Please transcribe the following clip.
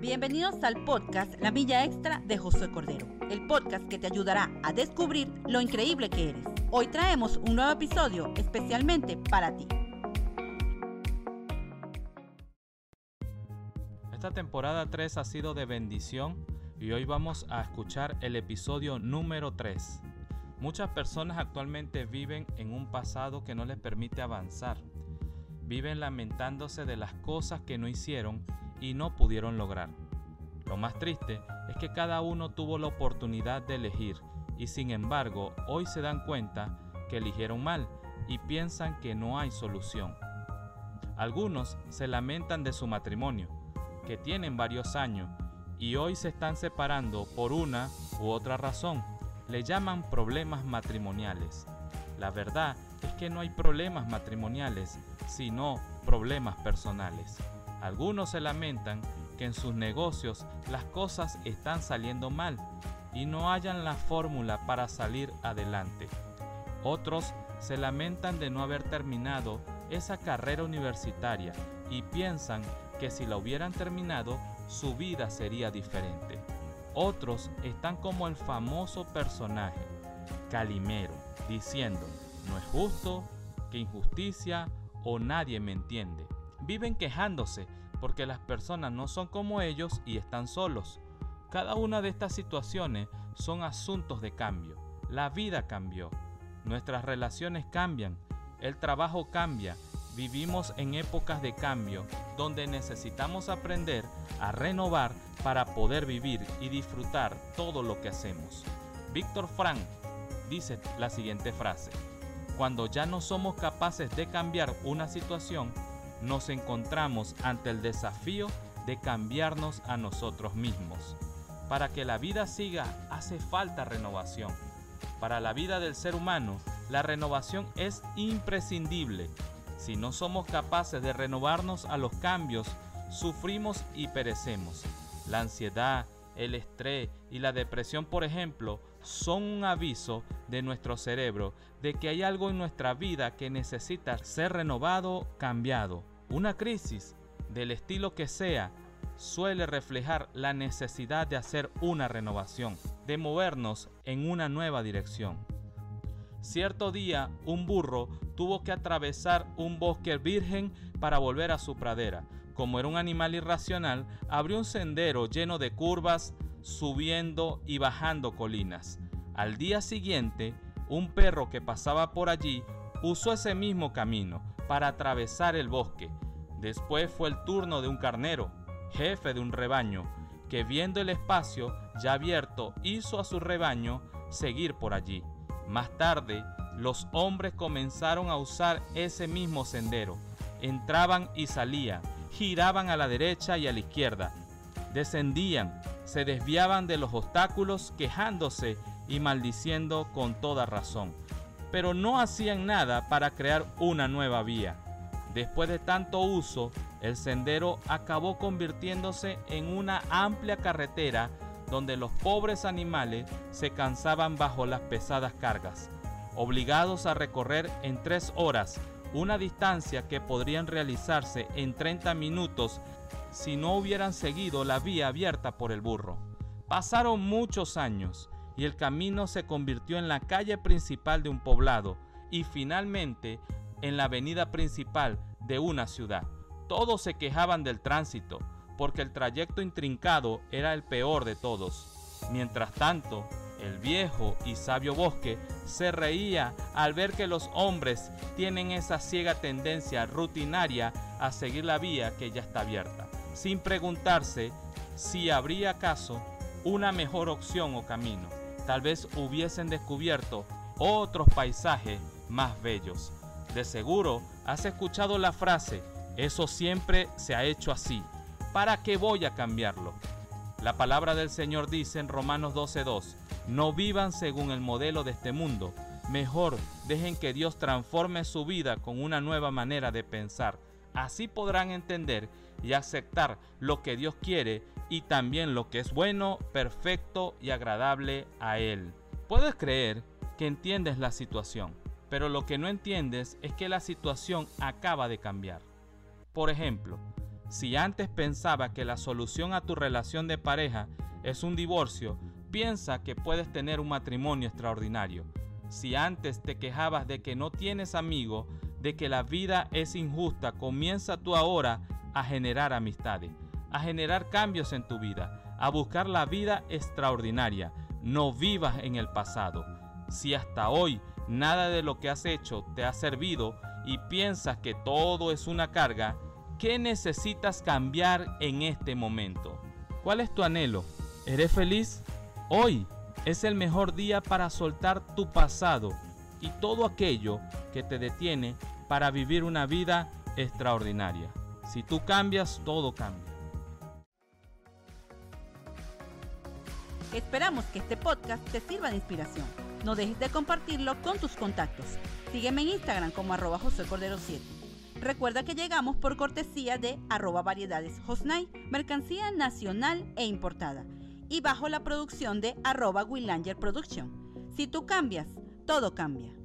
Bienvenidos al podcast La Milla Extra de Josué Cordero, el podcast que te ayudará a descubrir lo increíble que eres. Hoy traemos un nuevo episodio especialmente para ti. Esta temporada 3 ha sido de bendición y hoy vamos a escuchar el episodio número 3. Muchas personas actualmente viven en un pasado que no les permite avanzar. Viven lamentándose de las cosas que no hicieron y no pudieron lograr. Lo más triste es que cada uno tuvo la oportunidad de elegir y sin embargo hoy se dan cuenta que eligieron mal y piensan que no hay solución. Algunos se lamentan de su matrimonio, que tienen varios años y hoy se están separando por una u otra razón. Le llaman problemas matrimoniales. La verdad es que no hay problemas matrimoniales, sino problemas personales. Algunos se lamentan que en sus negocios las cosas están saliendo mal y no hayan la fórmula para salir adelante. Otros se lamentan de no haber terminado esa carrera universitaria y piensan que si la hubieran terminado su vida sería diferente. Otros están como el famoso personaje, Calimero, diciendo, no es justo, que injusticia o nadie me entiende. Viven quejándose porque las personas no son como ellos y están solos. Cada una de estas situaciones son asuntos de cambio. La vida cambió, nuestras relaciones cambian, el trabajo cambia, vivimos en épocas de cambio donde necesitamos aprender a renovar para poder vivir y disfrutar todo lo que hacemos. Víctor Frank dice la siguiente frase, cuando ya no somos capaces de cambiar una situación, nos encontramos ante el desafío de cambiarnos a nosotros mismos. Para que la vida siga hace falta renovación. Para la vida del ser humano, la renovación es imprescindible. Si no somos capaces de renovarnos a los cambios, sufrimos y perecemos. La ansiedad, el estrés y la depresión, por ejemplo, son un aviso de nuestro cerebro de que hay algo en nuestra vida que necesita ser renovado, cambiado. Una crisis, del estilo que sea, suele reflejar la necesidad de hacer una renovación, de movernos en una nueva dirección. Cierto día, un burro tuvo que atravesar un bosque virgen para volver a su pradera. Como era un animal irracional, abrió un sendero lleno de curvas, subiendo y bajando colinas. Al día siguiente, un perro que pasaba por allí usó ese mismo camino para atravesar el bosque. Después fue el turno de un carnero, jefe de un rebaño, que viendo el espacio ya abierto hizo a su rebaño seguir por allí. Más tarde, los hombres comenzaron a usar ese mismo sendero. Entraban y salían, giraban a la derecha y a la izquierda, descendían, se desviaban de los obstáculos quejándose y maldiciendo con toda razón, pero no hacían nada para crear una nueva vía. Después de tanto uso, el sendero acabó convirtiéndose en una amplia carretera donde los pobres animales se cansaban bajo las pesadas cargas, obligados a recorrer en tres horas una distancia que podrían realizarse en 30 minutos si no hubieran seguido la vía abierta por el burro. Pasaron muchos años y el camino se convirtió en la calle principal de un poblado y finalmente en la avenida principal de una ciudad. Todos se quejaban del tránsito porque el trayecto intrincado era el peor de todos. Mientras tanto, el viejo y sabio bosque se reía al ver que los hombres tienen esa ciega tendencia rutinaria a seguir la vía que ya está abierta, sin preguntarse si habría acaso una mejor opción o camino. Tal vez hubiesen descubierto otros paisajes más bellos. De seguro has escuchado la frase, eso siempre se ha hecho así. ¿Para qué voy a cambiarlo? La palabra del Señor dice en Romanos 12:2, no vivan según el modelo de este mundo. Mejor dejen que Dios transforme su vida con una nueva manera de pensar. Así podrán entender y aceptar lo que Dios quiere y también lo que es bueno, perfecto y agradable a Él. Puedes creer que entiendes la situación, pero lo que no entiendes es que la situación acaba de cambiar. Por ejemplo, Si antes pensaba que la solución a tu relación de pareja es un divorcio, piensa que puedes tener un matrimonio extraordinario. Si antes te quejabas de que no tienes amigos, de que la vida es injusta, comienza tú ahora a generar amistades, a generar cambios en tu vida, a buscar la vida extraordinaria. No vivas en el pasado. Si hasta hoy nada de lo que has hecho te ha servido y piensas que todo es una carga, ¿qué necesitas cambiar en este momento? ¿Cuál es tu anhelo? ¿Eres feliz? Hoy es el mejor día para soltar tu pasado y todo aquello que te detiene para vivir una vida extraordinaria. Si tú cambias, todo cambia. Esperamos que este podcast te sirva de inspiración. No dejes de compartirlo con tus contactos. Sígueme en Instagram como arroba José Cordero 7. Recuerda que llegamos por cortesía de arroba variedades Hosnay, mercancía nacional e importada, y bajo la producción de arroba Willanger Production. Si tú cambias, todo cambia.